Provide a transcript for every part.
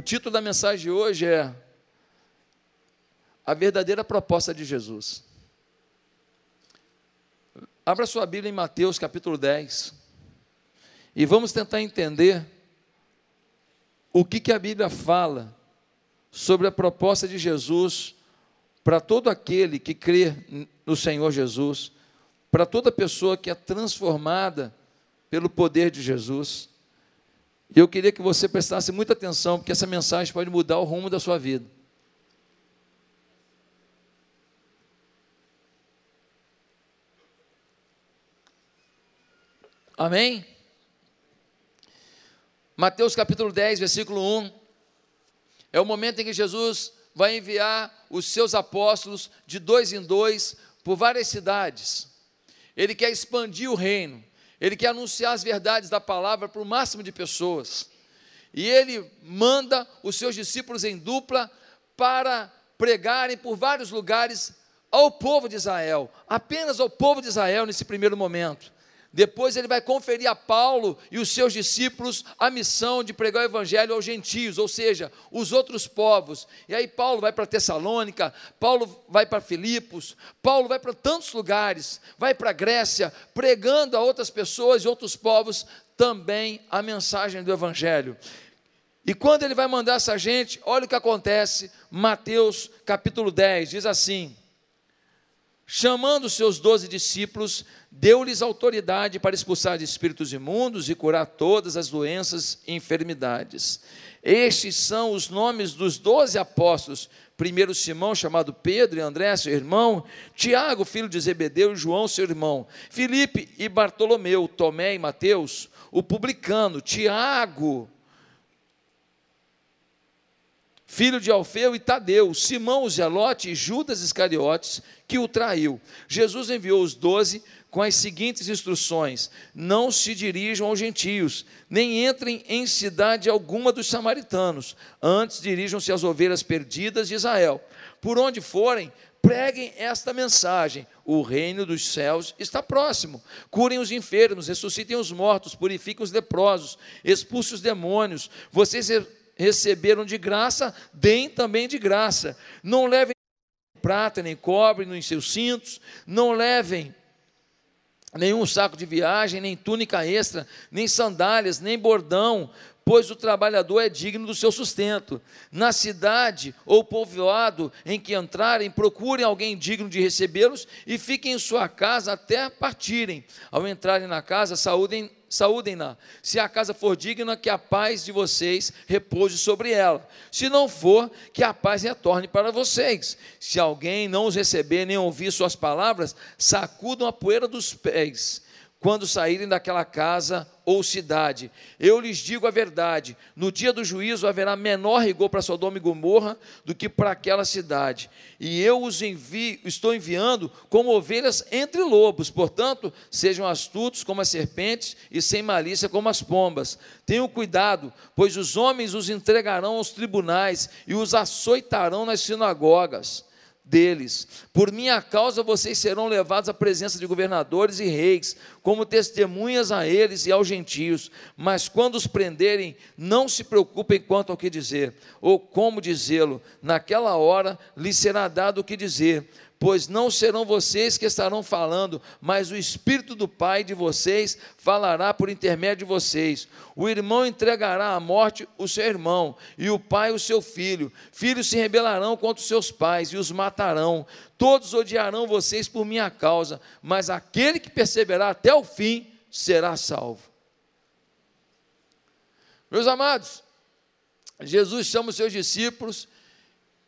O título da mensagem de hoje é A verdadeira proposta de Jesus. Abra sua Bíblia em Mateus capítulo 10 e vamos tentar entender o que, que a Bíblia fala sobre a proposta de Jesus para todo aquele que crê no Senhor Jesus, para toda pessoa que é transformada pelo poder de Jesus. E eu queria que você prestasse muita atenção, porque essa mensagem pode mudar o rumo da sua vida. Amém? Mateus capítulo 10, versículo 1. É o momento em que Jesus vai enviar os seus apóstolos de dois em dois por várias cidades. Ele quer expandir o reino, ele quer anunciar as verdades da palavra para o máximo de pessoas. E ele manda os seus discípulos em dupla para pregarem por vários lugares ao povo de Israel, apenas ao povo de Israel nesse primeiro momento. Depois ele vai conferir a Paulo e os seus discípulos a missão de pregar o evangelho aos gentios, ou seja, os outros povos. E aí Paulo vai para Tessalônica, Paulo vai para Filipos, Paulo vai para tantos lugares, vai para a Grécia, pregando a outras pessoas e outros povos também a mensagem do evangelho. E quando ele vai mandar essa gente, olha o que acontece, Mateus capítulo 10, diz assim: chamando seus doze discípulos, deu-lhes autoridade para expulsar espíritos imundos e curar todas as doenças e enfermidades. Estes são os nomes dos doze apóstolos. Primeiro Simão, chamado Pedro, e André, seu irmão, Tiago, filho de Zebedeu, e João, seu irmão, Filipe e Bartolomeu, Tomé e Mateus, o publicano, Tiago, filho de Alfeu e Tadeu, Simão o Zelote e Judas Iscariotes, que o traiu. Jesus enviou os doze com as seguintes instruções: Não se dirijam aos gentios, nem entrem em cidade alguma dos samaritanos, antes dirijam-se às ovelhas perdidas de Israel. Por onde forem, preguem esta mensagem: o reino dos céus está próximo. Curem os enfermos, ressuscitem os mortos, purifiquem os leprosos, expulsem os demônios. Vocês receberam de graça, deem também de graça. Não levem prata nem cobre nos seus cintos, não levem nenhum saco de viagem, nem túnica extra, nem sandálias, nem bordão, pois o trabalhador é digno do seu sustento. Na cidade ou povoado em que entrarem, procurem alguém digno de recebê-los e fiquem em sua casa até partirem. Ao entrarem na casa, saúdem saúdem-na. Se a casa for digna, que a paz de vocês repouse sobre ela. Se não for, que a paz retorne para vocês. Se alguém não os receber nem ouvir suas palavras, sacudam a poeira dos pés quando saírem daquela casa ou cidade. Eu lhes digo a verdade: no dia do juízo haverá menor rigor para Sodoma e Gomorra do que para aquela cidade. E eu os envio, estou enviando como ovelhas entre lobos, portanto, sejam astutos como as serpentes e sem malícia como as pombas. Tenham cuidado, pois os homens os entregarão aos tribunais e os açoitarão nas sinagogas deles. Por minha causa vocês serão levados à presença de governadores e reis, como testemunhas a eles e aos gentios. Mas quando os prenderem, não se preocupem quanto ao que dizer, ou como dizê-lo. Naquela hora lhes será dado o que dizer pois não serão vocês que estarão falando, mas o Espírito do Pai de vocês falará por intermédio de vocês. O irmão entregará à morte o seu irmão, e o pai o seu filho. Filhos se rebelarão contra os seus pais e os matarão. Todos odiarão vocês por minha causa, mas aquele que perseverar até o fim será salvo. Meus amados, Jesus chama os seus discípulos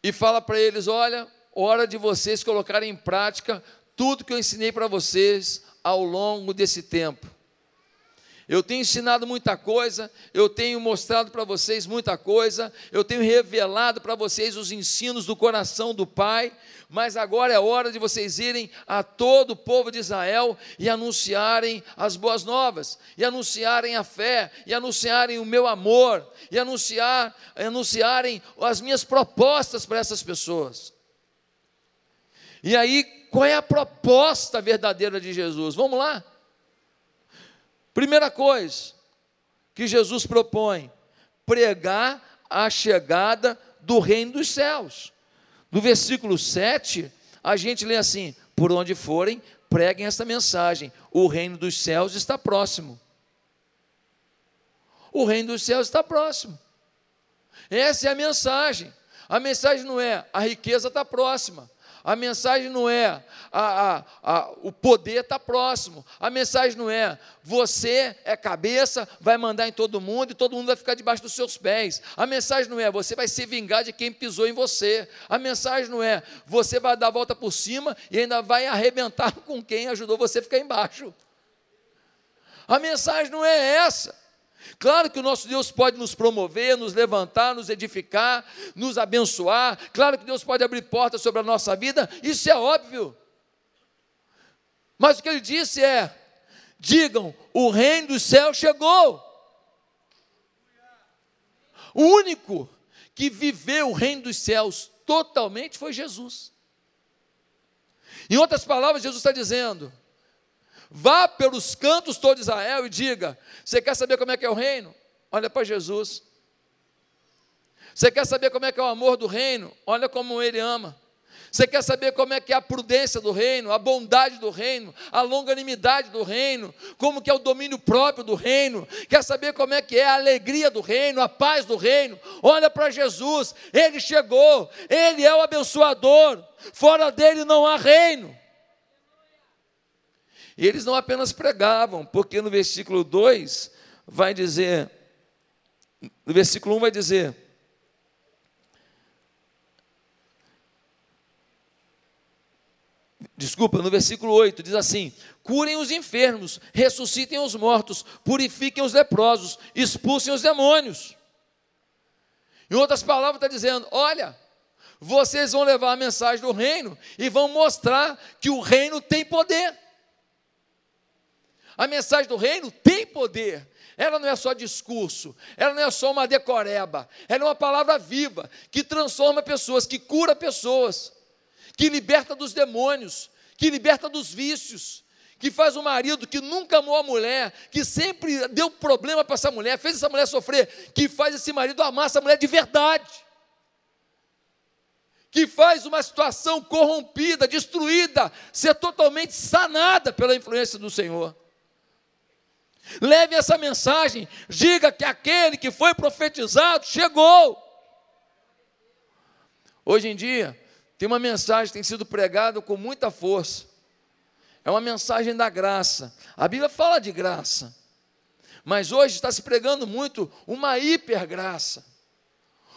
e fala para eles: olha hora de vocês colocarem em prática tudo que eu ensinei para vocês ao longo desse tempo. Eu tenho ensinado muita coisa, eu tenho mostrado para vocês muita coisa, eu tenho revelado para vocês os ensinos do coração do Pai, mas agora é hora de vocês irem a todo o povo de Israel e anunciarem as boas novas, e anunciarem a fé, e anunciarem o meu amor, e anunciar, anunciarem as minhas propostas para essas pessoas. E aí, qual é a proposta verdadeira de Jesus? Vamos lá. Primeira coisa que Jesus propõe: pregar a chegada do reino dos céus. No versículo 7, a gente lê assim: Por onde forem, preguem esta mensagem: o reino dos céus está próximo. O reino dos céus está próximo. Essa é a mensagem. A mensagem não é a riqueza está próxima. A mensagem não é a, a, a, o poder está próximo. A mensagem não é você é cabeça, vai mandar em todo mundo e todo mundo vai ficar debaixo dos seus pés. A mensagem não é você vai se vingar de quem pisou em você. A mensagem não é você vai dar a volta por cima e ainda vai arrebentar com quem ajudou você a ficar embaixo. A mensagem não é essa. Claro que o nosso Deus pode nos promover, nos levantar, nos edificar, nos abençoar. Claro que Deus pode abrir portas sobre a nossa vida, isso é óbvio. Mas o que ele disse é: digam, o reino dos céus chegou. O único que viveu o reino dos céus totalmente foi Jesus. Em outras palavras, Jesus está dizendo: Vá pelos cantos todo Israel e diga: Você quer saber como é que é o reino? Olha para Jesus. Você quer saber como é que é o amor do reino? Olha como ele ama. Você quer saber como é que é a prudência do reino, a bondade do reino, a longanimidade do reino, como que é o domínio próprio do reino? Quer saber como é que é a alegria do reino, a paz do reino? Olha para Jesus, ele chegou, ele é o abençoador. Fora dele não há reino. E eles não apenas pregavam, porque no versículo 2 vai dizer, no versículo 1 vai dizer, Desculpa, no versículo 8 diz assim: curem os enfermos, ressuscitem os mortos, purifiquem os leprosos, expulsem os demônios. Em outras palavras, está dizendo: olha, vocês vão levar a mensagem do reino e vão mostrar que o reino tem poder. A mensagem do reino tem poder. Ela não é só discurso, ela não é só uma decoreba, ela é uma palavra viva que transforma pessoas, que cura pessoas, que liberta dos demônios, que liberta dos vícios, que faz um marido que nunca amou a mulher, que sempre deu problema para essa mulher, fez essa mulher sofrer, que faz esse marido amar essa mulher de verdade que faz uma situação corrompida, destruída, ser totalmente sanada pela influência do Senhor. Leve essa mensagem, diga que aquele que foi profetizado chegou. Hoje em dia, tem uma mensagem que tem sido pregada com muita força. É uma mensagem da graça. A Bíblia fala de graça. Mas hoje está se pregando muito uma hipergraça.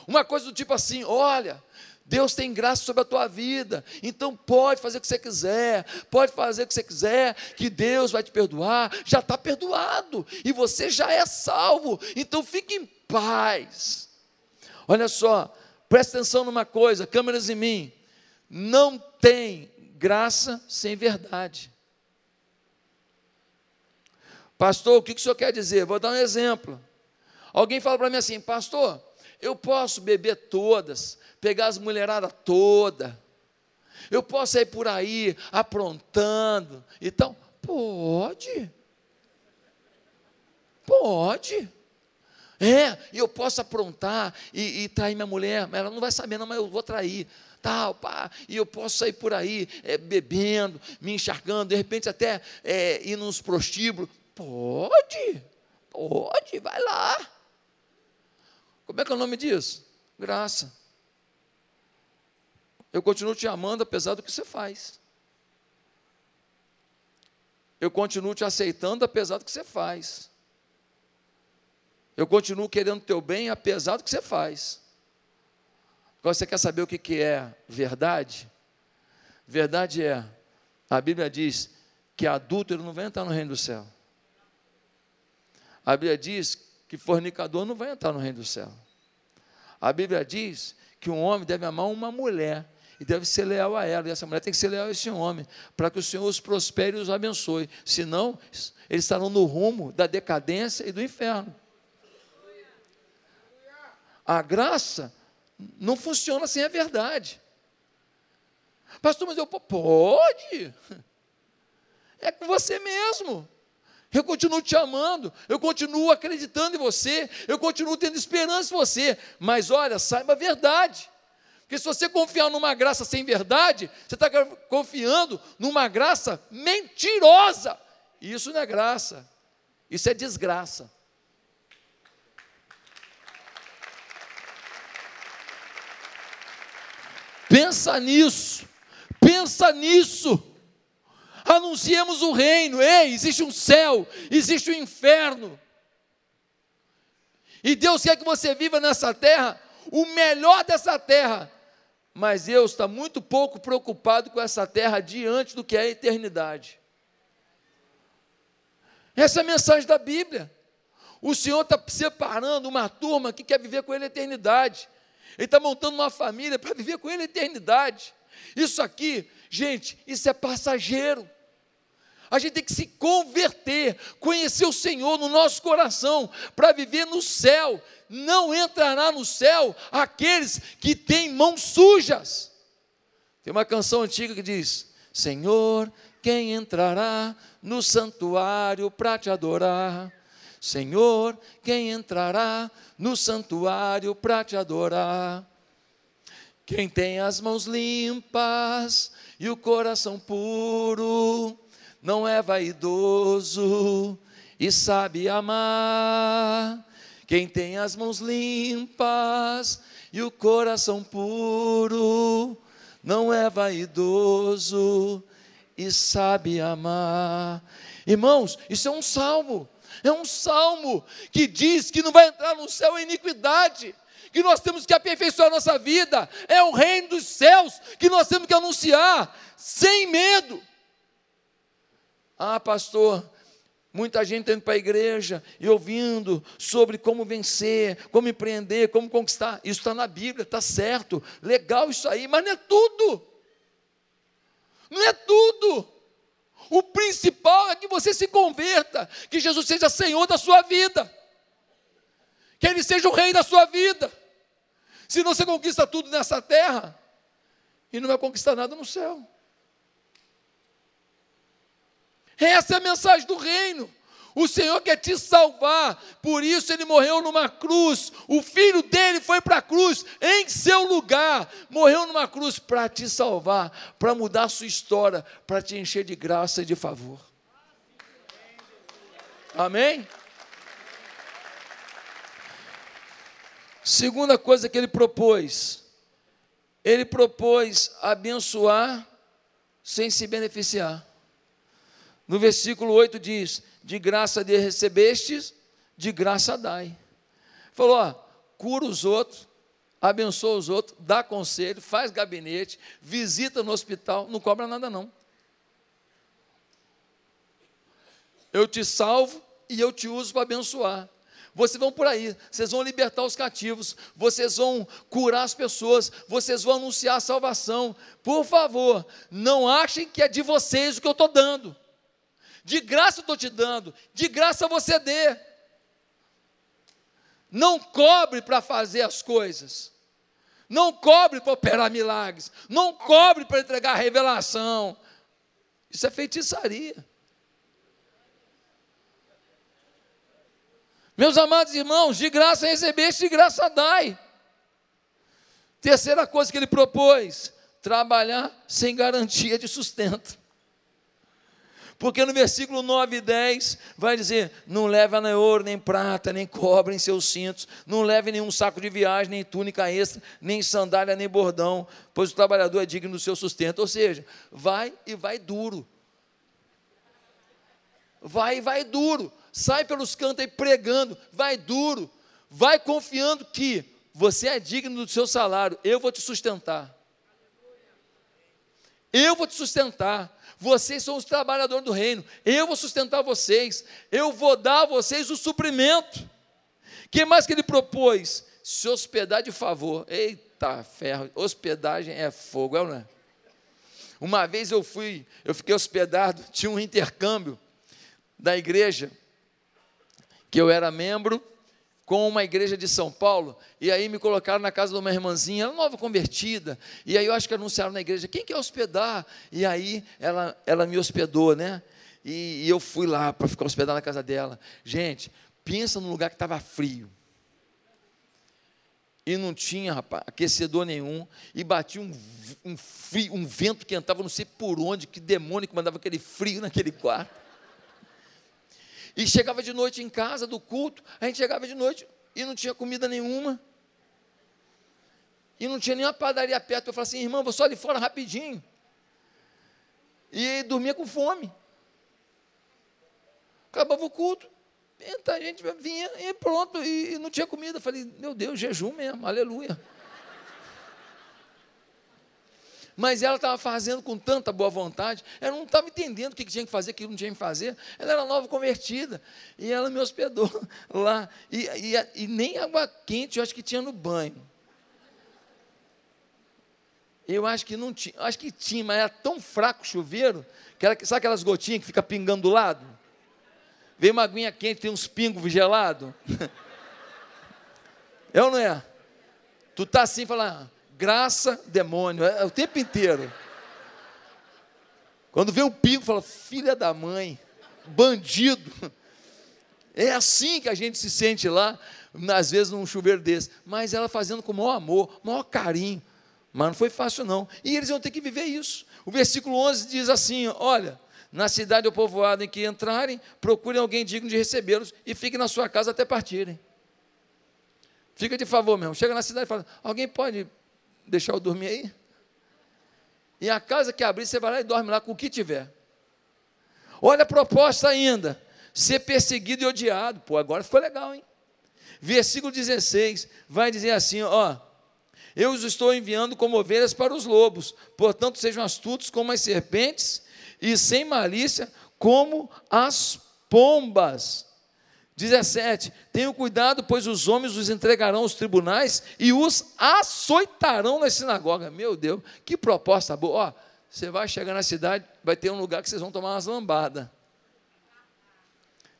Uma coisa do tipo assim: olha, Deus tem graça sobre a tua vida, então pode fazer o que você quiser, pode fazer o que você quiser, que Deus vai te perdoar, já está perdoado, e você já é salvo, então fique em paz. Olha só, presta atenção numa coisa, câmeras em mim, não tem graça sem verdade. Pastor, o que o senhor quer dizer? Vou dar um exemplo. Alguém fala para mim assim, pastor, eu posso beber todas, pegar as mulheradas toda. Eu posso ir por aí aprontando. Então, pode. Pode. É, eu posso aprontar e, e trair minha mulher, mas ela não vai saber, não, mas eu vou trair. Tal, pá, e eu posso sair por aí é, bebendo, me encharcando, de repente até é, ir nos prostíbulos. Pode, pode, vai lá. Como é que é o nome disso? Graça. Eu continuo te amando apesar do que você faz. Eu continuo te aceitando apesar do que você faz. Eu continuo querendo teu bem apesar do que você faz. Agora você quer saber o que, que é verdade? Verdade é, a Bíblia diz que adúltero não vai entrar no reino do céu. A Bíblia diz que fornicador não vai entrar no reino do céu. A Bíblia diz que um homem deve amar uma mulher e deve ser leal a ela, e essa mulher tem que ser leal a esse homem, para que o Senhor os prospere e os abençoe, senão eles estarão no rumo da decadência e do inferno. A graça não funciona sem a verdade. Pastor, mas eu pode. É com você mesmo. Eu continuo te amando, eu continuo acreditando em você, eu continuo tendo esperança em você, mas olha, saiba a verdade. Porque se você confiar numa graça sem verdade, você está confiando numa graça mentirosa. E isso não é graça, isso é desgraça. Pensa nisso, pensa nisso. Anunciemos o reino. Ei, existe um céu, existe um inferno. E Deus quer que você viva nessa terra, o melhor dessa terra. Mas Deus está muito pouco preocupado com essa terra diante do que é a eternidade. Essa é a mensagem da Bíblia. O Senhor está separando uma turma que quer viver com Ele a eternidade. Ele está montando uma família para viver com Ele a eternidade. Isso aqui, gente, isso é passageiro. A gente tem que se converter, conhecer o Senhor no nosso coração, para viver no céu. Não entrará no céu aqueles que têm mãos sujas. Tem uma canção antiga que diz: Senhor, quem entrará no santuário para te adorar? Senhor, quem entrará no santuário para te adorar? Quem tem as mãos limpas e o coração puro, não é vaidoso e sabe amar. Quem tem as mãos limpas e o coração puro, não é vaidoso e sabe amar. Irmãos, isso é um salmo. É um salmo que diz que não vai entrar no céu a iniquidade, que nós temos que aperfeiçoar nossa vida. É o reino dos céus que nós temos que anunciar, sem medo. Ah, pastor, muita gente indo para a igreja e ouvindo sobre como vencer, como empreender, como conquistar. Isso está na Bíblia, está certo, legal isso aí, mas não é tudo. Não é tudo. O principal é que você se converta, que Jesus seja Senhor da sua vida, que Ele seja o Rei da sua vida. Se não você conquista tudo nessa terra e não vai conquistar nada no céu. Essa é a mensagem do reino. O Senhor quer te salvar, por isso ele morreu numa cruz. O filho dele foi para a cruz em seu lugar, morreu numa cruz para te salvar, para mudar a sua história, para te encher de graça e de favor. Amém? Segunda coisa que ele propôs, ele propôs abençoar sem se beneficiar. No versículo 8 diz: De graça de recebestes, de graça dai. Falou, ó, cura os outros, abençoa os outros, dá conselho, faz gabinete, visita no hospital, não cobra nada não. Eu te salvo e eu te uso para abençoar. Vocês vão por aí, vocês vão libertar os cativos, vocês vão curar as pessoas, vocês vão anunciar a salvação. Por favor, não achem que é de vocês o que eu estou dando. De graça eu estou te dando, de graça você dê. Não cobre para fazer as coisas. Não cobre para operar milagres. Não cobre para entregar revelação. Isso é feitiçaria. Meus amados irmãos, de graça recebeste, de graça dai. Terceira coisa que ele propôs: trabalhar sem garantia de sustento. Porque no versículo 9 e 10 vai dizer: Não leva nem ouro, nem prata, nem cobre em seus cintos, não leve nenhum saco de viagem, nem túnica extra, nem sandália, nem bordão, pois o trabalhador é digno do seu sustento. Ou seja, vai e vai duro. Vai e vai duro. Sai pelos cantos aí pregando, vai duro. Vai confiando que você é digno do seu salário, eu vou te sustentar. Eu vou te sustentar. Vocês são os trabalhadores do reino. Eu vou sustentar vocês. Eu vou dar a vocês o suprimento. que mais que ele propôs? Se hospedar de favor. Eita ferro, hospedagem é fogo, é ou não é? Uma vez eu fui, eu fiquei hospedado, tinha um intercâmbio da igreja que eu era membro com uma igreja de São Paulo, e aí me colocaram na casa de uma irmãzinha, ela nova convertida, e aí eu acho que anunciaram na igreja, quem quer hospedar? E aí ela, ela me hospedou, né? E, e eu fui lá para ficar hospedado na casa dela. Gente, pensa num lugar que estava frio. E não tinha, rapaz, aquecedor nenhum. E batia um, um, frio, um vento que entrava, não sei por onde, que demônio que mandava aquele frio naquele quarto. E chegava de noite em casa do culto, a gente chegava de noite e não tinha comida nenhuma. E não tinha nenhuma padaria perto. Eu falei assim, irmão, vou só ali fora rapidinho. E dormia com fome. Acabava o culto. Então a gente vinha e pronto, e não tinha comida. Eu falei, meu Deus, jejum mesmo, aleluia. Mas ela estava fazendo com tanta boa vontade, ela não estava entendendo o que tinha que fazer, o que não tinha que fazer. Ela era nova convertida, e ela me hospedou lá. E, e, e nem água quente eu acho que tinha no banho. Eu acho que não tinha, acho que tinha, mas era tão fraco o chuveiro, que era, sabe aquelas gotinhas que fica pingando do lado? Vem uma aguinha quente, tem uns pingos gelados. é ou não é? Tu tá assim, falando, graça, demônio, é, é, o tempo inteiro. Quando vem um pingo, fala, filha da mãe, bandido. É assim que a gente se sente lá, às vezes num chuveiro desse. Mas ela fazendo com o maior amor, maior carinho. Mas não foi fácil, não. E eles vão ter que viver isso. O versículo 11 diz assim: Olha, na cidade ou povoado em que entrarem, procurem alguém digno de recebê-los e fiquem na sua casa até partirem. Fica de favor mesmo. Chega na cidade e fala: Alguém pode deixar eu dormir aí? E a casa que abrir, você vai lá e dorme lá com o que tiver. Olha a proposta ainda: ser perseguido e odiado. Pô, agora ficou legal, hein? Versículo 16 vai dizer assim: Ó eu os estou enviando como ovelhas para os lobos, portanto, sejam astutos como as serpentes e sem malícia como as pombas. 17. Tenham cuidado, pois os homens os entregarão aos tribunais e os açoitarão nas sinagogas. Meu Deus, que proposta boa. Ó, você vai chegar na cidade, vai ter um lugar que vocês vão tomar umas lambadas.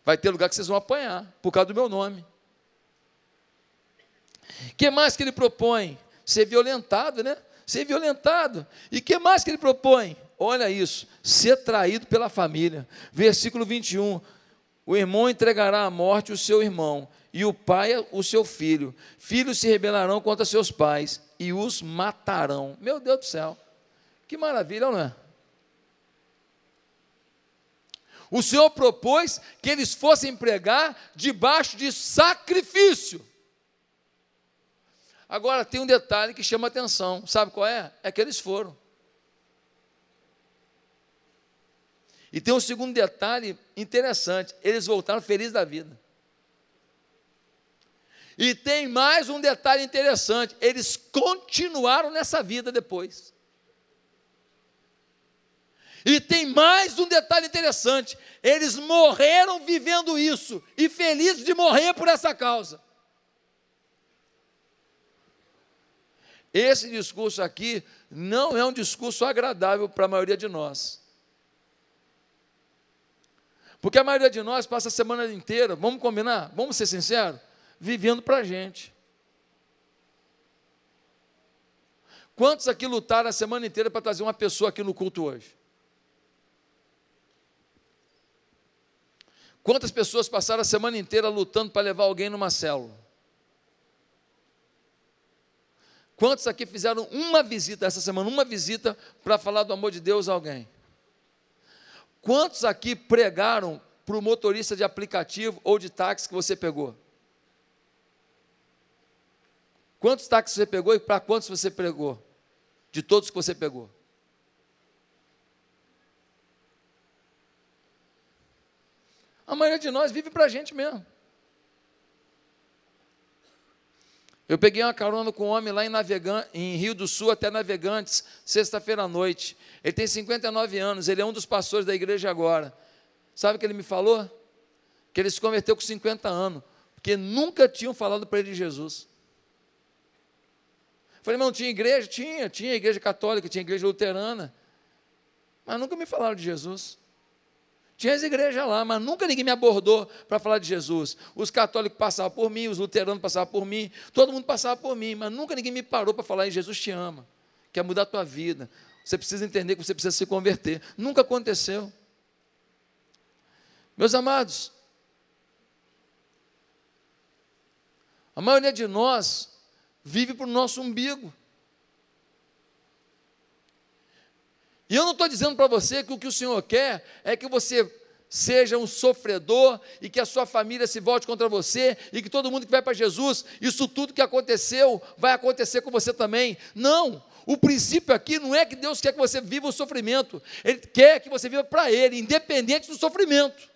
Vai ter lugar que vocês vão apanhar, por causa do meu nome. Que mais que ele propõe? ser violentado, né? Ser violentado. E que mais que ele propõe? Olha isso, ser traído pela família. Versículo 21. O irmão entregará à morte o seu irmão, e o pai o seu filho. Filhos se rebelarão contra seus pais e os matarão. Meu Deus do céu. Que maravilha, não é? O Senhor propôs que eles fossem pregar debaixo de sacrifício. Agora, tem um detalhe que chama atenção. Sabe qual é? É que eles foram. E tem um segundo detalhe interessante: eles voltaram felizes da vida. E tem mais um detalhe interessante: eles continuaram nessa vida depois. E tem mais um detalhe interessante: eles morreram vivendo isso e felizes de morrer por essa causa. Esse discurso aqui não é um discurso agradável para a maioria de nós. Porque a maioria de nós passa a semana inteira, vamos combinar, vamos ser sinceros, vivendo para a gente. Quantos aqui lutaram a semana inteira para trazer uma pessoa aqui no culto hoje? Quantas pessoas passaram a semana inteira lutando para levar alguém numa célula? Quantos aqui fizeram uma visita essa semana, uma visita para falar do amor de Deus a alguém? Quantos aqui pregaram para o motorista de aplicativo ou de táxi que você pegou? Quantos táxis você pegou e para quantos você pregou? De todos que você pegou? A maioria de nós vive para a gente mesmo. Eu peguei uma carona com um homem lá em, Navegan em Rio do Sul até Navegantes, sexta-feira à noite. Ele tem 59 anos, ele é um dos pastores da igreja agora. Sabe o que ele me falou? Que ele se converteu com 50 anos, porque nunca tinham falado para ele de Jesus. falei, mas não tinha igreja? Tinha, tinha igreja católica, tinha igreja luterana. Mas nunca me falaram de Jesus. Tinha as igrejas lá, mas nunca ninguém me abordou para falar de Jesus. Os católicos passavam por mim, os luteranos passavam por mim, todo mundo passava por mim, mas nunca ninguém me parou para falar em Jesus te ama, quer mudar a tua vida. Você precisa entender que você precisa se converter. Nunca aconteceu. Meus amados, a maioria de nós vive para o nosso umbigo. E eu não estou dizendo para você que o que o Senhor quer é que você seja um sofredor e que a sua família se volte contra você e que todo mundo que vai para Jesus, isso tudo que aconteceu vai acontecer com você também. Não! O princípio aqui não é que Deus quer que você viva o sofrimento, Ele quer que você viva para Ele, independente do sofrimento.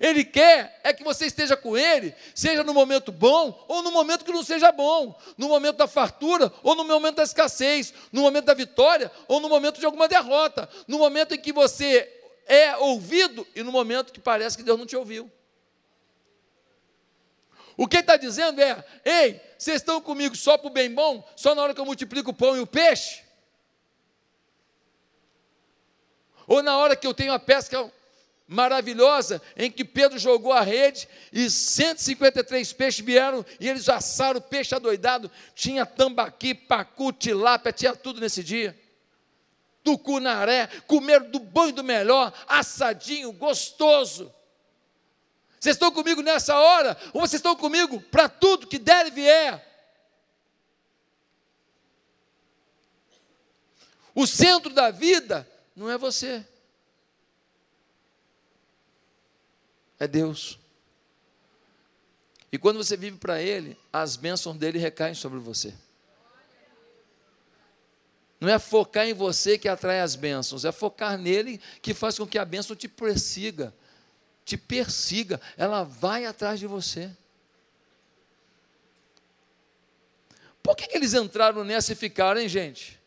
Ele quer é que você esteja com Ele, seja no momento bom ou no momento que não seja bom, no momento da fartura ou no momento da escassez, no momento da vitória ou no momento de alguma derrota, no momento em que você é ouvido e no momento que parece que Deus não te ouviu. O que está dizendo é: ei, vocês estão comigo só para o bem bom, só na hora que eu multiplico o pão e o peixe? Ou na hora que eu tenho a pesca maravilhosa em que Pedro jogou a rede e 153 peixes vieram e eles assaram o peixe adoidado. Tinha tambaqui, pacu, tilápia, tinha tudo nesse dia. Tucunaré, comeram do bom e do melhor, assadinho, gostoso. Vocês estão comigo nessa hora? Ou vocês estão comigo para tudo que der e vier? O centro da vida não é você. É Deus. E quando você vive para Ele, as bênçãos dele recaem sobre você. Não é focar em você que atrai as bênçãos, é focar nele que faz com que a bênção te persiga, te persiga, ela vai atrás de você. Por que, que eles entraram nessa e ficaram, hein, gente?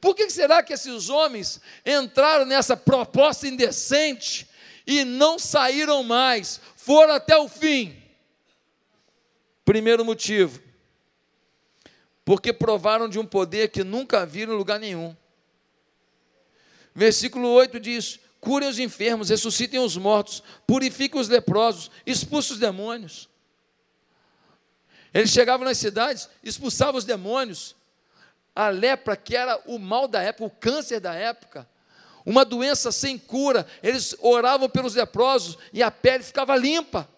Por que será que esses homens entraram nessa proposta indecente e não saíram mais, foram até o fim. Primeiro motivo, porque provaram de um poder que nunca viram em lugar nenhum. Versículo 8 diz: curem os enfermos, ressuscitem os mortos, purifiquem os leprosos, expulsem os demônios. Eles chegavam nas cidades, expulsavam os demônios. A lepra, que era o mal da época, o câncer da época, uma doença sem cura. Eles oravam pelos leprosos e a pele ficava limpa.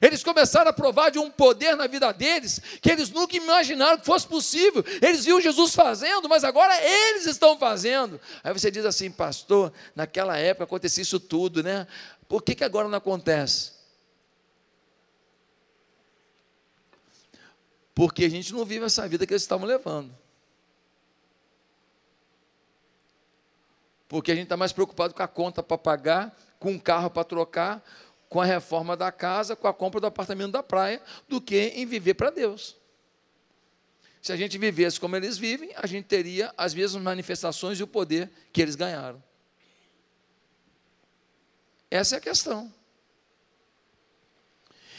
Eles começaram a provar de um poder na vida deles que eles nunca imaginaram que fosse possível. Eles viam Jesus fazendo, mas agora eles estão fazendo. Aí você diz assim, pastor, naquela época acontecia isso tudo, né? Por que, que agora não acontece? Porque a gente não vive essa vida que eles estavam levando. Porque a gente está mais preocupado com a conta para pagar, com o carro para trocar, com a reforma da casa, com a compra do apartamento da praia, do que em viver para Deus. Se a gente vivesse como eles vivem, a gente teria as mesmas manifestações e o poder que eles ganharam. Essa é a questão.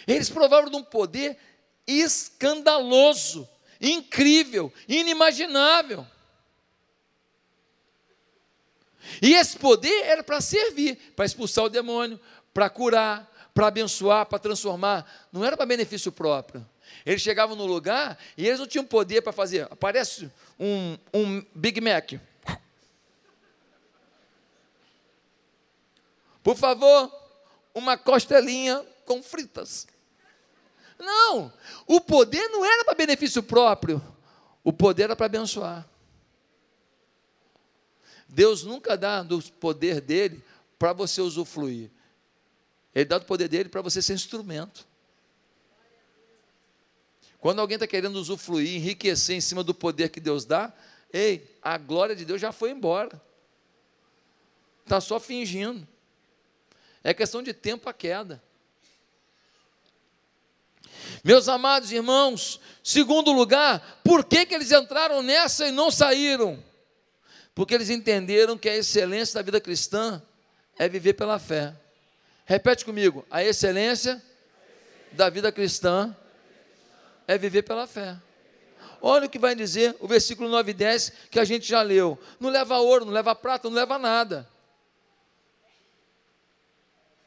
Eles provaram de um poder escandaloso, incrível, inimaginável. E esse poder era para servir, para expulsar o demônio, para curar, para abençoar, para transformar. Não era para benefício próprio. Eles chegavam no lugar e eles não tinham poder para fazer. Aparece um, um Big Mac. Por favor, uma costelinha com fritas. Não, o poder não era para benefício próprio, o poder era para abençoar. Deus nunca dá do poder dele para você usufruir. Ele dá do poder dele para você ser instrumento. Quando alguém está querendo usufruir, enriquecer em cima do poder que Deus dá, ei, a glória de Deus já foi embora. Está só fingindo. É questão de tempo a queda. Meus amados irmãos, segundo lugar, por que, que eles entraram nessa e não saíram? Porque eles entenderam que a excelência da vida cristã é viver pela fé. Repete comigo: a excelência da vida cristã é viver pela fé. Olha o que vai dizer o versículo 9 e 10 que a gente já leu: não leva ouro, não leva prata, não leva nada.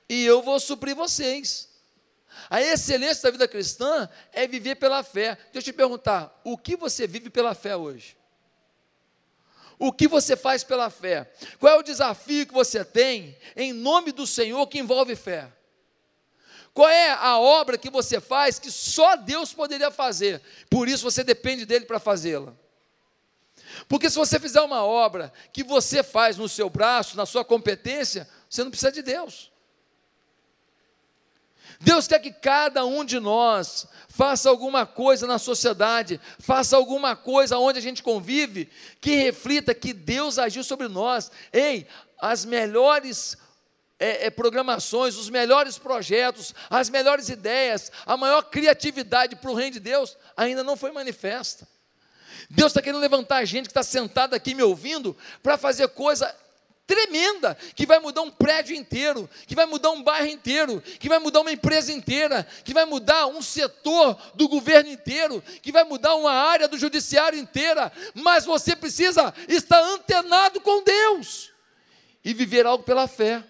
E eu vou suprir vocês. A excelência da vida cristã é viver pela fé. Deixa eu te perguntar: o que você vive pela fé hoje? O que você faz pela fé? Qual é o desafio que você tem em nome do Senhor que envolve fé? Qual é a obra que você faz que só Deus poderia fazer? Por isso você depende dele para fazê-la. Porque se você fizer uma obra que você faz no seu braço, na sua competência, você não precisa de Deus. Deus quer que cada um de nós faça alguma coisa na sociedade, faça alguma coisa onde a gente convive, que reflita que Deus agiu sobre nós. Ei, as melhores é, é, programações, os melhores projetos, as melhores ideias, a maior criatividade para o reino de Deus ainda não foi manifesta. Deus está querendo levantar a gente que está sentada aqui me ouvindo para fazer coisa tremenda, que vai mudar um prédio inteiro, que vai mudar um bairro inteiro, que vai mudar uma empresa inteira, que vai mudar um setor do governo inteiro, que vai mudar uma área do judiciário inteira, mas você precisa estar antenado com Deus e viver algo pela fé.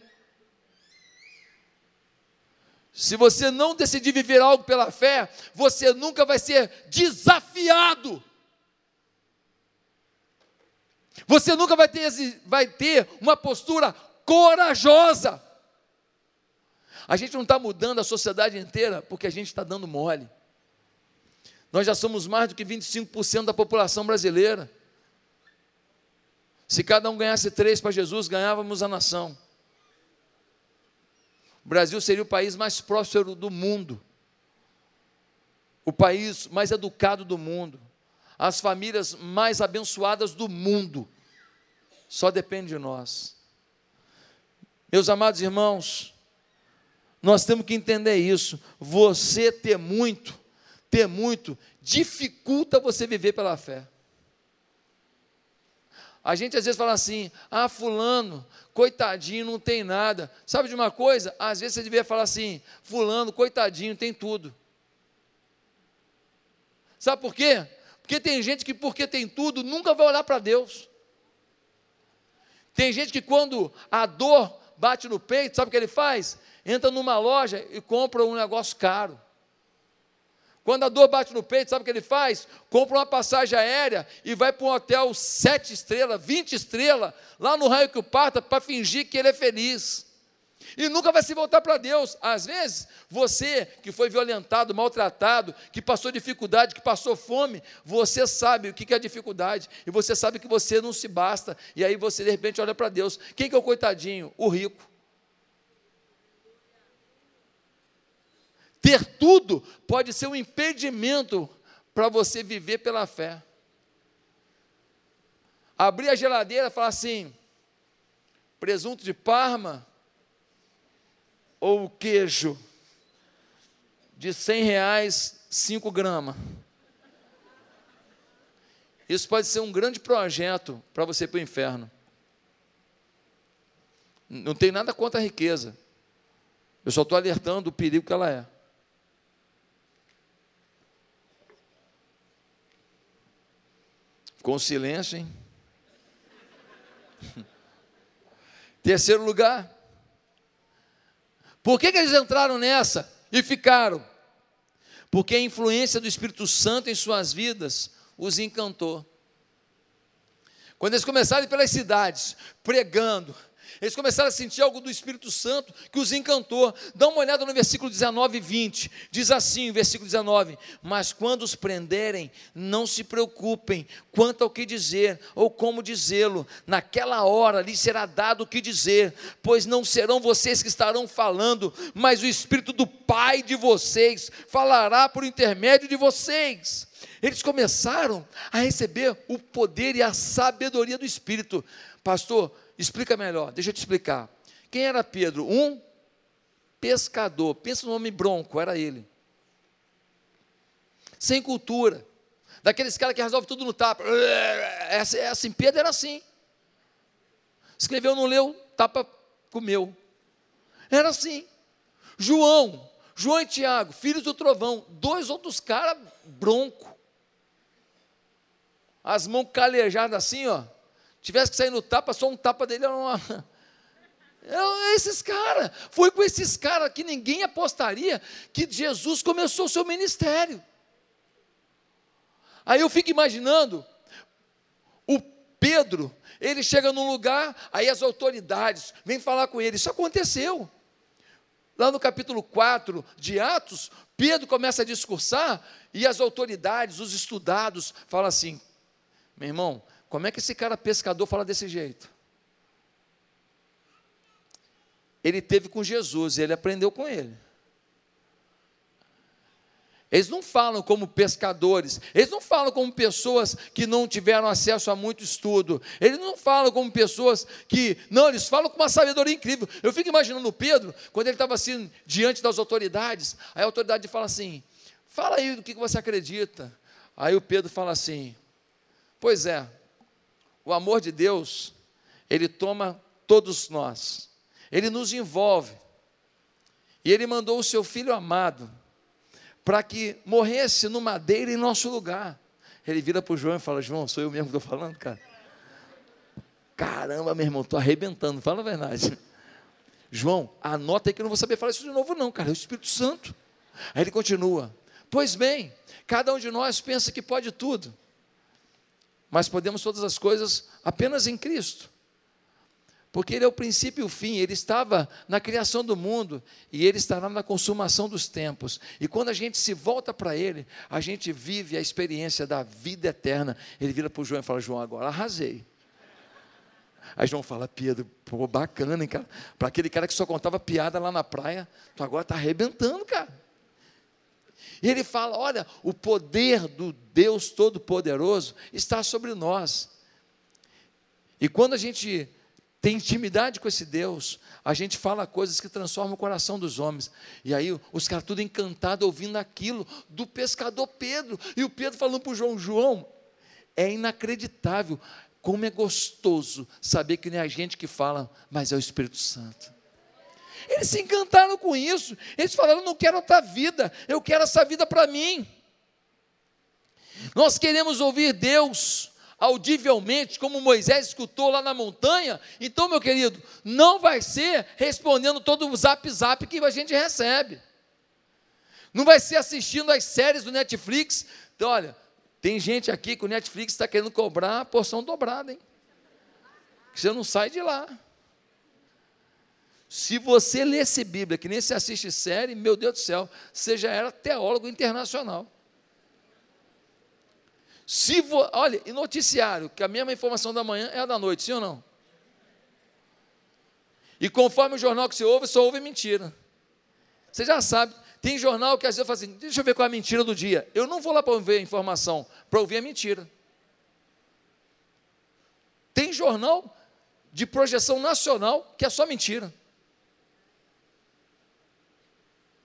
Se você não decidir viver algo pela fé, você nunca vai ser desafiado você nunca vai ter, vai ter uma postura corajosa. A gente não está mudando a sociedade inteira porque a gente está dando mole. Nós já somos mais do que 25% da população brasileira. Se cada um ganhasse três para Jesus, ganhávamos a nação. O Brasil seria o país mais próspero do mundo, o país mais educado do mundo, as famílias mais abençoadas do mundo. Só depende de nós. Meus amados irmãos, nós temos que entender isso. Você ter muito, ter muito, dificulta você viver pela fé. A gente às vezes fala assim: ah, Fulano, coitadinho, não tem nada. Sabe de uma coisa? Às vezes você deveria falar assim: Fulano, coitadinho, tem tudo. Sabe por quê? Porque tem gente que, porque tem tudo, nunca vai olhar para Deus. Tem gente que, quando a dor bate no peito, sabe o que ele faz? Entra numa loja e compra um negócio caro. Quando a dor bate no peito, sabe o que ele faz? Compra uma passagem aérea e vai para um hotel sete estrelas, 20 estrelas, lá no raio que o parta, para fingir que ele é feliz e nunca vai se voltar para Deus. Às vezes, você que foi violentado, maltratado, que passou dificuldade, que passou fome, você sabe o que é dificuldade, e você sabe que você não se basta, e aí você de repente olha para Deus. Quem que é o coitadinho? O rico. Ter tudo pode ser um impedimento para você viver pela fé. Abrir a geladeira e falar assim: presunto de Parma, ou o queijo de 100 reais, 5 gramas. Isso pode ser um grande projeto para você para o inferno. Não tem nada contra a riqueza. Eu só estou alertando o perigo que ela é. Com silêncio, hein? Terceiro lugar, por que, que eles entraram nessa e ficaram? Porque a influência do Espírito Santo em suas vidas os encantou. Quando eles começaram pelas cidades, pregando, eles começaram a sentir algo do Espírito Santo que os encantou. Dá uma olhada no versículo 19 e 20. Diz assim, versículo 19: Mas quando os prenderem, não se preocupem quanto ao que dizer ou como dizê-lo. Naquela hora lhe será dado o que dizer, pois não serão vocês que estarão falando, mas o Espírito do Pai de vocês falará por intermédio de vocês. Eles começaram a receber o poder e a sabedoria do Espírito. Pastor, Explica melhor, deixa eu te explicar. Quem era Pedro? Um pescador. Pensa no homem bronco, era ele. Sem cultura. Daqueles caras que resolvem tudo no tapa. É, é assim, Pedro era assim. Escreveu, não leu, tapa, comeu. Era assim. João, João e Tiago, filhos do trovão, dois outros caras bronco. As mãos calejadas assim, ó tivesse que sair no tapa, só um tapa dele era uma. É esses caras, foi com esses caras que ninguém apostaria que Jesus começou o seu ministério. Aí eu fico imaginando o Pedro, ele chega num lugar, aí as autoridades vêm falar com ele. Isso aconteceu. Lá no capítulo 4 de Atos, Pedro começa a discursar e as autoridades, os estudados, falam assim: meu irmão, como é que esse cara pescador fala desse jeito? Ele teve com Jesus, ele aprendeu com ele. Eles não falam como pescadores, eles não falam como pessoas que não tiveram acesso a muito estudo, eles não falam como pessoas que. Não, eles falam com uma sabedoria incrível. Eu fico imaginando o Pedro, quando ele estava assim, diante das autoridades, aí a autoridade fala assim: fala aí do que você acredita. Aí o Pedro fala assim: pois é, o amor de Deus, ele toma todos nós, ele nos envolve, e ele mandou o seu filho amado para que morresse no madeira em nosso lugar. Ele vira para o João e fala: João, sou eu mesmo que estou falando, cara. Caramba, meu irmão, estou arrebentando, fala a verdade. João, anota aí que eu não vou saber falar isso de novo, não, cara, é o Espírito Santo. Aí ele continua: Pois bem, cada um de nós pensa que pode tudo, mas podemos todas as coisas apenas em Cristo porque Ele é o princípio e o fim, Ele estava na criação do mundo e Ele estará na consumação dos tempos. E quando a gente se volta para Ele, a gente vive a experiência da vida eterna. Ele vira para o João e fala: João, agora arrasei. Aí João fala: Pedro, pô, bacana, hein, cara? Para aquele cara que só contava piada lá na praia, tu agora está arrebentando, cara. E ele fala: olha, o poder do Deus Todo-Poderoso está sobre nós. E quando a gente tem intimidade com esse Deus, a gente fala coisas que transformam o coração dos homens. E aí os caras tudo encantados ouvindo aquilo do pescador Pedro. E o Pedro falando para o João: João, é inacreditável como é gostoso saber que não é a gente que fala, mas é o Espírito Santo. Eles se encantaram com isso. Eles falaram: não quero outra vida, eu quero essa vida para mim. Nós queremos ouvir Deus audivelmente, como Moisés escutou lá na montanha, então, meu querido, não vai ser respondendo todo o zap zap que a gente recebe. Não vai ser assistindo as séries do Netflix. Então, olha, tem gente aqui que o Netflix está querendo cobrar a porção dobrada, hein? Que você não sai de lá. Se você lesse Bíblia, que nem se assiste série, meu Deus do céu, você já era teólogo internacional. Se vo, olha, e noticiário, que a mesma informação da manhã é a da noite, sim ou não? E conforme o jornal que você ouve, só ouve mentira. Você já sabe, tem jornal que às vezes fala assim, deixa eu ver qual é a mentira do dia. Eu não vou lá para ouvir a informação, para ouvir a mentira. Tem jornal de projeção nacional que é só mentira.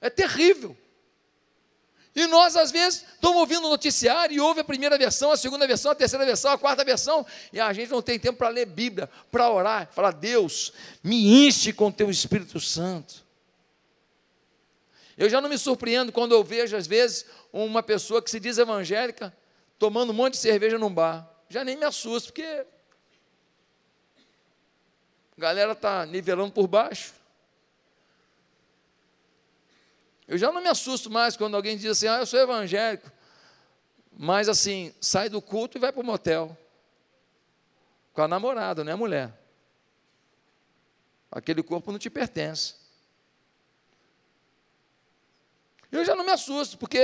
É terrível. E nós, às vezes, estamos ouvindo o noticiário e ouve a primeira versão, a segunda versão, a terceira versão, a quarta versão, e a gente não tem tempo para ler Bíblia, para orar, falar, Deus, me enche com teu Espírito Santo. Eu já não me surpreendo quando eu vejo, às vezes, uma pessoa que se diz evangélica tomando um monte de cerveja num bar. Já nem me assusto, porque a galera está nivelando por baixo. Eu já não me assusto mais quando alguém diz assim: ah, eu sou evangélico. Mas assim, sai do culto e vai para o motel. Com a namorada, não é a mulher. Aquele corpo não te pertence. Eu já não me assusto, porque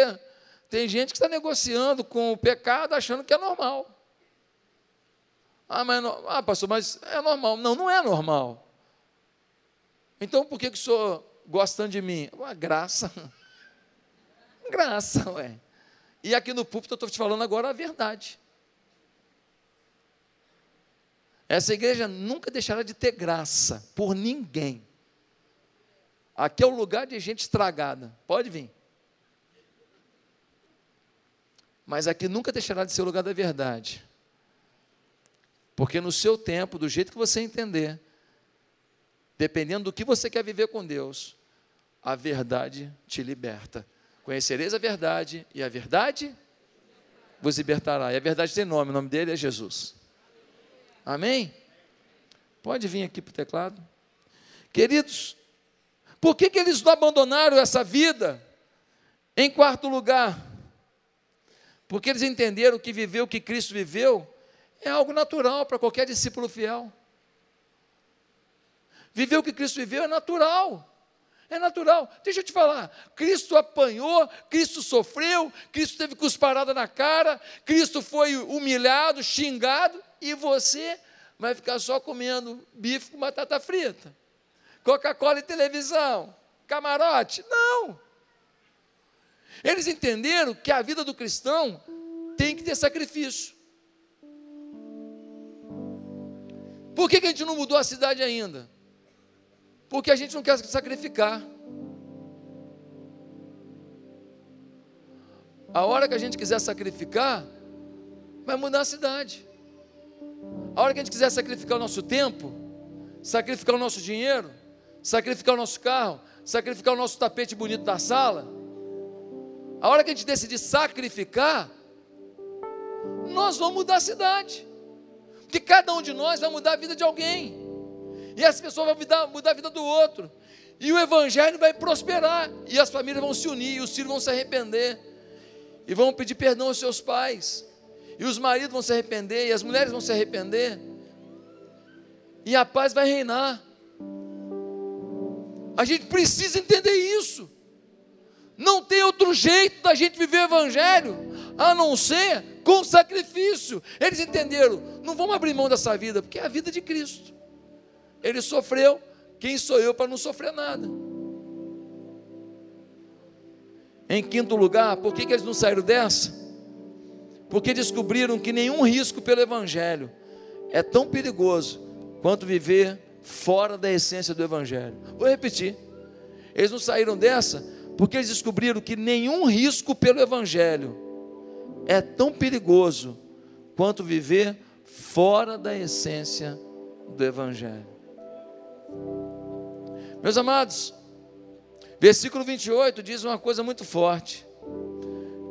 tem gente que está negociando com o pecado achando que é normal. Ah, mas, ah, pastor, mas é normal. Não, não é normal. Então por que, que o senhor gostando de mim? Uma graça. Graça, ué. E aqui no púlpito eu estou te falando agora a verdade. Essa igreja nunca deixará de ter graça por ninguém. Aqui é o lugar de gente estragada. Pode vir. Mas aqui nunca deixará de ser o lugar da verdade. Porque no seu tempo, do jeito que você entender, dependendo do que você quer viver com Deus, a verdade te liberta. Conhecereis a verdade, e a verdade vos libertará. E a verdade tem nome, o nome dele é Jesus. Amém? Pode vir aqui para o teclado. Queridos, por que, que eles não abandonaram essa vida? Em quarto lugar, porque eles entenderam que viver o que Cristo viveu É algo natural para qualquer discípulo fiel. Viver o que Cristo viveu é natural. É natural. Deixa eu te falar. Cristo apanhou, Cristo sofreu, Cristo teve cusparada na cara, Cristo foi humilhado, xingado, e você vai ficar só comendo bife com batata frita, Coca-Cola e televisão, camarote. Não. Eles entenderam que a vida do cristão tem que ter sacrifício. Por que, que a gente não mudou a cidade ainda? Porque a gente não quer sacrificar. A hora que a gente quiser sacrificar, vai mudar a cidade. A hora que a gente quiser sacrificar o nosso tempo, sacrificar o nosso dinheiro, sacrificar o nosso carro, sacrificar o nosso tapete bonito da sala, a hora que a gente decidir sacrificar, nós vamos mudar a cidade. Porque cada um de nós vai mudar a vida de alguém. E essa pessoa vai mudar, mudar a vida do outro. E o evangelho vai prosperar. E as famílias vão se unir, e os filhos vão se arrepender. E vão pedir perdão aos seus pais. E os maridos vão se arrepender, e as mulheres vão se arrepender. E a paz vai reinar. A gente precisa entender isso. Não tem outro jeito da gente viver o Evangelho a não ser com sacrifício. Eles entenderam, não vamos abrir mão dessa vida, porque é a vida de Cristo. Ele sofreu, quem sou eu para não sofrer nada? Em quinto lugar, por que, que eles não saíram dessa? Porque descobriram que nenhum risco pelo Evangelho é tão perigoso quanto viver fora da essência do Evangelho. Vou repetir. Eles não saíram dessa porque eles descobriram que nenhum risco pelo Evangelho é tão perigoso quanto viver fora da essência do Evangelho. Meus amados, versículo 28 diz uma coisa muito forte.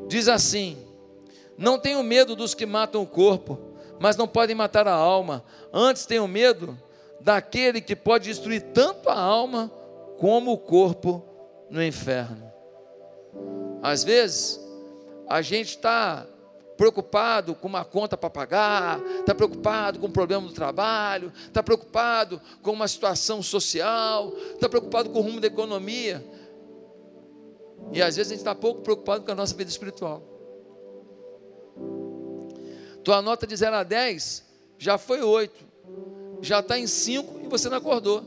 Diz assim: Não tenham medo dos que matam o corpo, mas não podem matar a alma. Antes tenham medo daquele que pode destruir tanto a alma como o corpo no inferno. Às vezes, a gente está preocupado com uma conta para pagar, está preocupado com o problema do trabalho, está preocupado com uma situação social, está preocupado com o rumo da economia. E às vezes a gente está pouco preocupado com a nossa vida espiritual. Tua nota de 0 a 10 já foi 8, já está em 5 e você não acordou.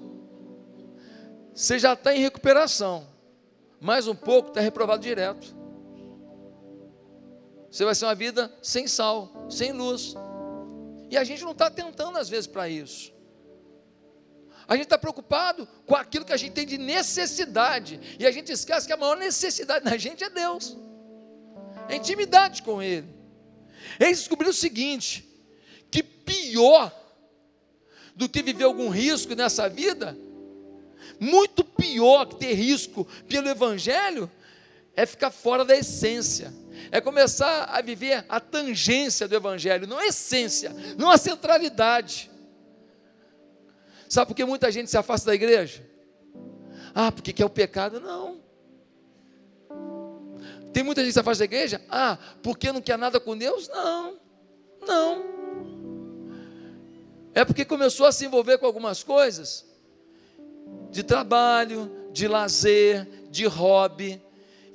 Você já está em recuperação, mais um pouco está reprovado direto. Você vai ser uma vida sem sal, sem luz. E a gente não está tentando às vezes para isso. A gente está preocupado com aquilo que a gente tem de necessidade. E a gente esquece que a maior necessidade da gente é Deus. É intimidade com Ele. Eles descobriram o seguinte: que pior do que viver algum risco nessa vida, muito pior que ter risco pelo Evangelho, é ficar fora da essência é começar a viver a tangência do Evangelho, não a essência, não a centralidade. Sabe por que muita gente se afasta da igreja? Ah, porque quer o pecado? Não. Tem muita gente que se afasta da igreja? Ah, porque não quer nada com Deus? Não. Não. É porque começou a se envolver com algumas coisas de trabalho, de lazer, de hobby.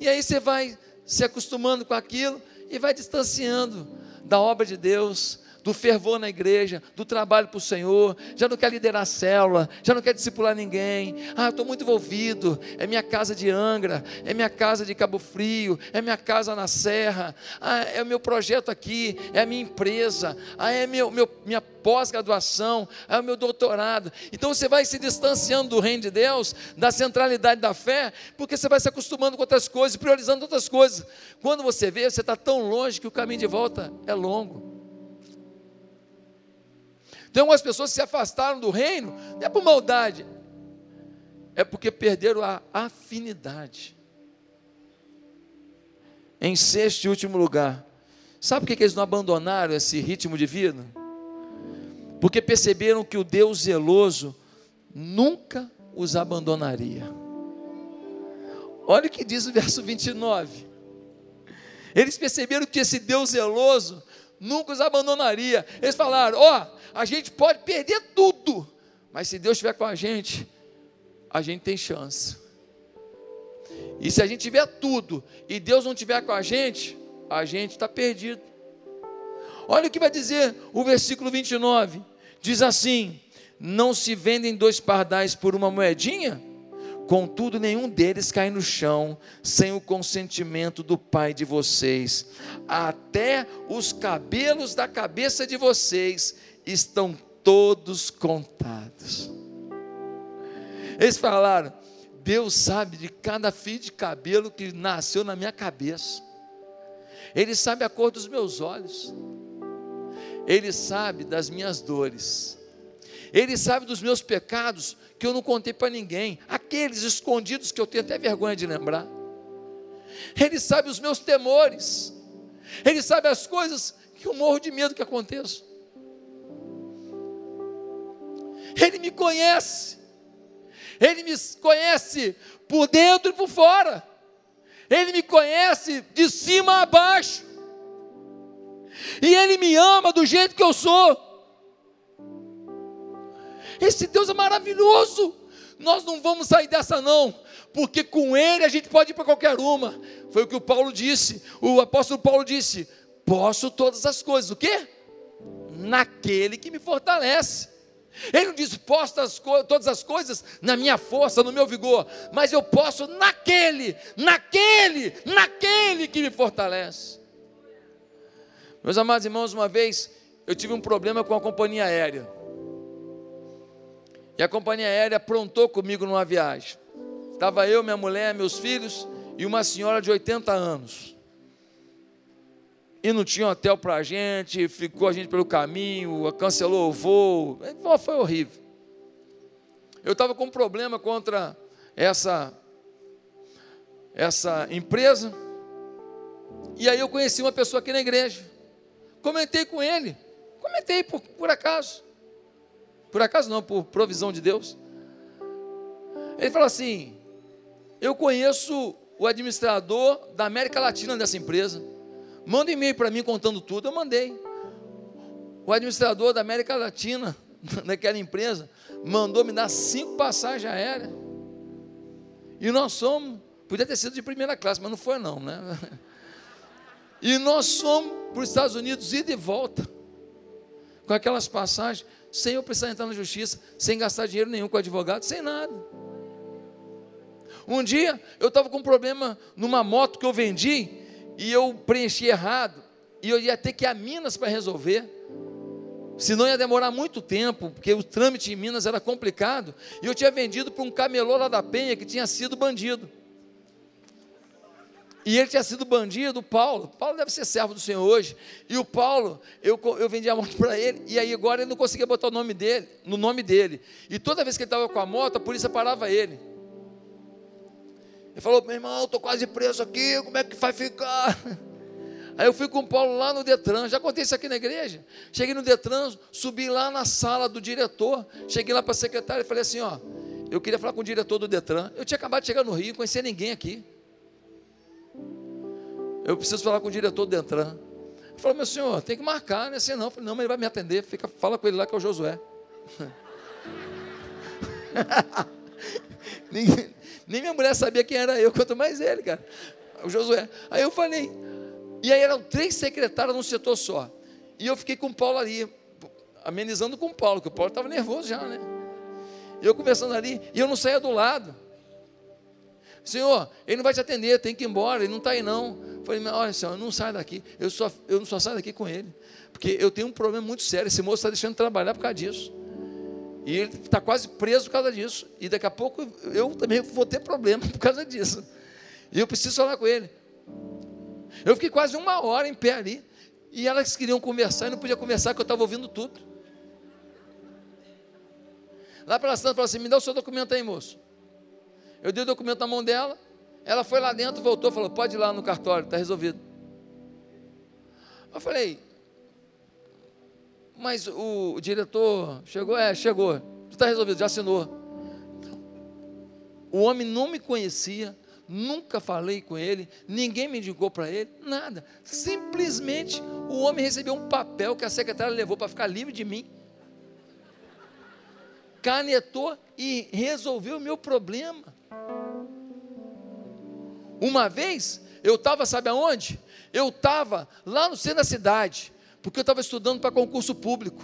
E aí você vai se acostumando com aquilo e vai distanciando da obra de Deus, do fervor na igreja, do trabalho para o Senhor, já não quer liderar a célula, já não quer discipular ninguém. Ah, estou muito envolvido. É minha casa de Angra, é minha casa de Cabo Frio, é minha casa na Serra, ah, é o meu projeto aqui, é a minha empresa, ah, é meu, meu, minha pós-graduação, é o meu doutorado. Então você vai se distanciando do reino de Deus, da centralidade da fé, porque você vai se acostumando com outras coisas, priorizando outras coisas. Quando você vê, você está tão longe que o caminho de volta é longo. Tem algumas pessoas se afastaram do reino, não é por maldade, é porque perderam a afinidade. Em sexto e último lugar, sabe por que eles não abandonaram esse ritmo de vida? Porque perceberam que o Deus zeloso nunca os abandonaria. Olha o que diz o verso 29. Eles perceberam que esse Deus zeloso nunca os abandonaria. Eles falaram: Ó, oh, a gente pode perder tudo, mas se Deus estiver com a gente, a gente tem chance. E se a gente tiver tudo e Deus não estiver com a gente, a gente está perdido. Olha o que vai dizer o versículo 29. Diz assim: Não se vendem dois pardais por uma moedinha? Contudo, nenhum deles cai no chão sem o consentimento do Pai de vocês. Até os cabelos da cabeça de vocês estão todos contados. Eles falaram: Deus sabe de cada fio de cabelo que nasceu na minha cabeça. Ele sabe a cor dos meus olhos. Ele sabe das minhas dores. Ele sabe dos meus pecados que eu não contei para ninguém, aqueles escondidos que eu tenho até vergonha de lembrar. Ele sabe os meus temores. Ele sabe as coisas que eu morro de medo que aconteçam. Ele me conhece. Ele me conhece por dentro e por fora. Ele me conhece de cima a baixo. E Ele me ama do jeito que eu sou. Esse Deus é maravilhoso. Nós não vamos sair dessa, não, porque com Ele a gente pode ir para qualquer uma. Foi o que o Paulo disse. O apóstolo Paulo disse: Posso todas as coisas. O quê? Naquele que me fortalece. Ele não diz posso as todas as coisas na minha força, no meu vigor, mas eu posso naquele, naquele, naquele que me fortalece. Meus amados irmãos, uma vez eu tive um problema com a companhia aérea. E a companhia aérea aprontou comigo numa viagem. Estava eu, minha mulher, meus filhos e uma senhora de 80 anos. E não tinha hotel para a gente, ficou a gente pelo caminho, cancelou o voo. Foi horrível. Eu estava com um problema contra essa, essa empresa. E aí eu conheci uma pessoa aqui na igreja. Comentei com ele. Comentei por, por acaso. Por acaso não, por provisão de Deus. Ele falou assim: Eu conheço o administrador da América Latina dessa empresa. Manda um e-mail para mim contando tudo. Eu mandei. O administrador da América Latina daquela empresa mandou me dar cinco passagens aéreas. E nós somos, podia ter sido de primeira classe, mas não foi não, né? E nós somos para os Estados Unidos ida e volta. Com aquelas passagens sem eu precisar entrar na justiça, sem gastar dinheiro nenhum com advogado, sem nada. Um dia eu estava com um problema numa moto que eu vendi e eu preenchi errado e eu ia ter que ir a Minas para resolver. Senão ia demorar muito tempo, porque o trâmite em Minas era complicado. E eu tinha vendido para um camelô lá da Penha que tinha sido bandido. E ele tinha sido bandido, Paulo. Paulo deve ser servo do Senhor hoje. E o Paulo, eu, eu vendi a moto para ele, e aí agora ele não conseguia botar o nome dele, no nome dele. E toda vez que ele estava com a moto, a polícia parava ele. Ele falou, meu irmão, estou quase preso aqui, como é que vai ficar? Aí eu fui com o Paulo lá no Detran, já contei isso aqui na igreja. Cheguei no Detran, subi lá na sala do diretor, cheguei lá para a secretária e falei assim: ó, eu queria falar com o diretor do Detran. Eu tinha acabado de chegar no Rio, não conhecia ninguém aqui. Eu preciso falar com o diretor do Detran. Ele falou, meu senhor, tem que marcar, né? Assim não. Eu falei, não, mas ele vai me atender. Fica, fala com ele lá que é o Josué. nem, nem minha mulher sabia quem era eu, quanto mais ele, cara. O Josué. Aí eu falei. E aí eram três secretários num setor só. E eu fiquei com o Paulo ali, amenizando com o Paulo, que o Paulo estava nervoso já, né? E eu conversando ali, e eu não saía do lado. Senhor, ele não vai te atender, tem que ir embora, ele não está aí não. Falei, olha senhor, eu não saio daqui, eu só, eu não só saio daqui com ele, porque eu tenho um problema muito sério, esse moço está deixando de trabalhar por causa disso. E ele está quase preso por causa disso. E daqui a pouco eu também vou ter problema por causa disso. E eu preciso falar com ele. Eu fiquei quase uma hora em pé ali. E elas queriam conversar e não podia conversar, porque eu estava ouvindo tudo. Lá para a Santa falou assim: me dá o seu documento aí, moço. Eu dei o documento na mão dela, ela foi lá dentro, voltou, falou: pode ir lá no cartório, está resolvido. Eu falei, mas o, o diretor chegou? É, chegou. Está resolvido, já assinou. O homem não me conhecia, nunca falei com ele, ninguém me indicou para ele, nada. Simplesmente o homem recebeu um papel que a secretária levou para ficar livre de mim. Canetou e resolveu o meu problema. Uma vez, eu estava, sabe aonde? Eu estava lá no centro da cidade, porque eu estava estudando para concurso público.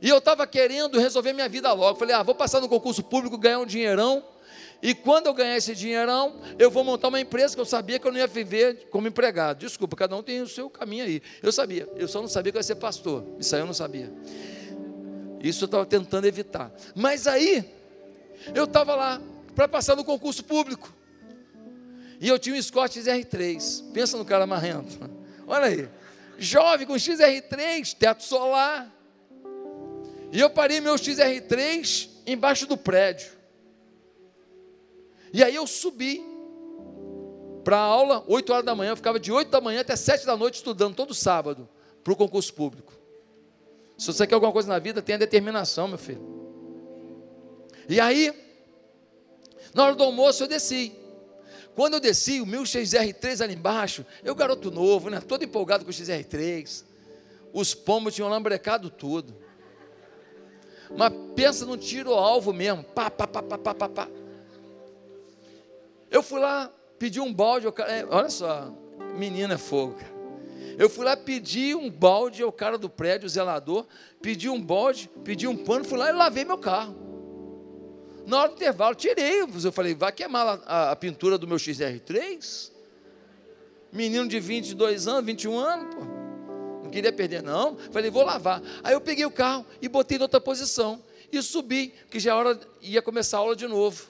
E eu estava querendo resolver minha vida logo. Falei, ah, vou passar no concurso público, ganhar um dinheirão. E quando eu ganhar esse dinheirão, eu vou montar uma empresa que eu sabia que eu não ia viver como empregado. Desculpa, cada um tem o seu caminho aí. Eu sabia, eu só não sabia que eu ia ser pastor. Isso aí eu não sabia. Isso eu estava tentando evitar. Mas aí, eu estava lá para passar no concurso público. E eu tinha um Scott XR3. Pensa no cara marrento. Olha aí. Jovem com XR3, teto solar. E eu parei meu XR3 embaixo do prédio. E aí eu subi para a aula, 8 horas da manhã, eu ficava de 8 da manhã até 7 da noite estudando todo sábado para o concurso público. Se você quer alguma coisa na vida, tenha determinação, meu filho. E aí, na hora do almoço eu desci. Quando eu desci, o meu XR3 ali embaixo, eu garoto novo, né, todo empolgado com o XR3. Os pombos tinham lambrecado tudo. Mas pensa num tiro alvo mesmo. Pá, pá, pá, pá, pá, pá, pá. Eu fui lá, pedi um balde. É, olha só, menina é fogo, cara. Eu fui lá pedir um balde ao cara do prédio, o zelador, pedi um balde, pedi um pano, fui lá e lavei meu carro. Na hora do intervalo, tirei. Eu falei, vai queimar a, a, pintura do meu XR3? Menino de 22 anos, 21 anos, pô. Não queria perder, não. Falei, vou lavar. Aí eu peguei o carro e botei em outra posição. E subi, que já é hora, ia começar a aula de novo.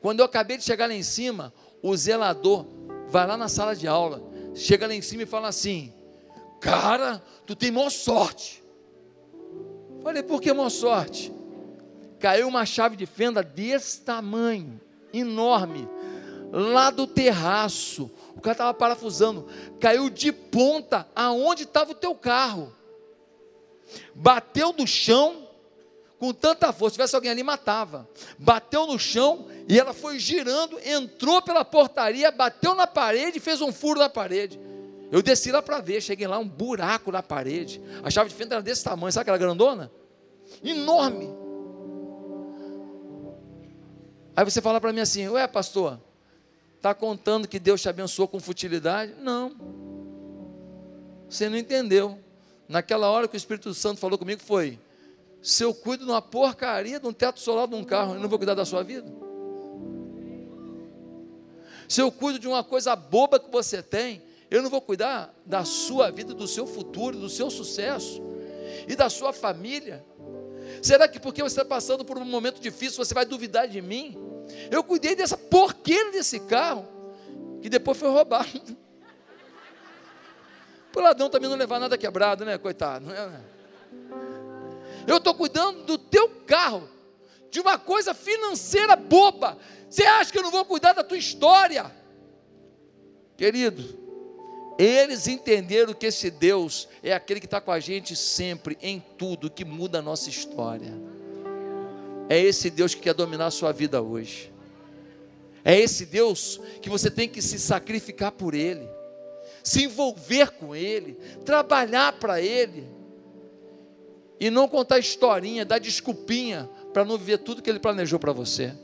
Quando eu acabei de chegar lá em cima, o zelador vai lá na sala de aula, chega lá em cima e fala assim: Cara, tu tem maior sorte. Falei, por que maior sorte? Caiu uma chave de fenda desse tamanho, enorme, lá do terraço o cara estava parafusando, caiu de ponta aonde estava o teu carro. Bateu no chão com tanta força, se tivesse alguém ali, matava. Bateu no chão e ela foi girando, entrou pela portaria, bateu na parede fez um furo na parede. Eu desci lá para ver, cheguei lá, um buraco na parede. A chave de fenda era desse tamanho, sabe aquela grandona? Enorme. Aí você fala para mim assim: Ué, pastor, Está contando que Deus te abençoou com futilidade? Não. Você não entendeu. Naquela hora que o Espírito Santo falou comigo foi: se eu cuido de uma porcaria de um teto solar de um carro, eu não vou cuidar da sua vida? Se eu cuido de uma coisa boba que você tem, eu não vou cuidar da sua vida, do seu futuro, do seu sucesso e da sua família? Será que porque você está passando por um momento difícil, você vai duvidar de mim? Eu cuidei dessa porqueira desse carro, que depois foi roubado. O ladrão também não levar nada quebrado, né, coitado? Né? Eu estou cuidando do teu carro, de uma coisa financeira boba. Você acha que eu não vou cuidar da tua história? Querido, eles entenderam que esse Deus é aquele que está com a gente sempre, em tudo, que muda a nossa história. É esse Deus que quer dominar a sua vida hoje. É esse Deus que você tem que se sacrificar por Ele, se envolver com Ele, trabalhar para Ele, e não contar historinha, dar desculpinha para não viver tudo que Ele planejou para você.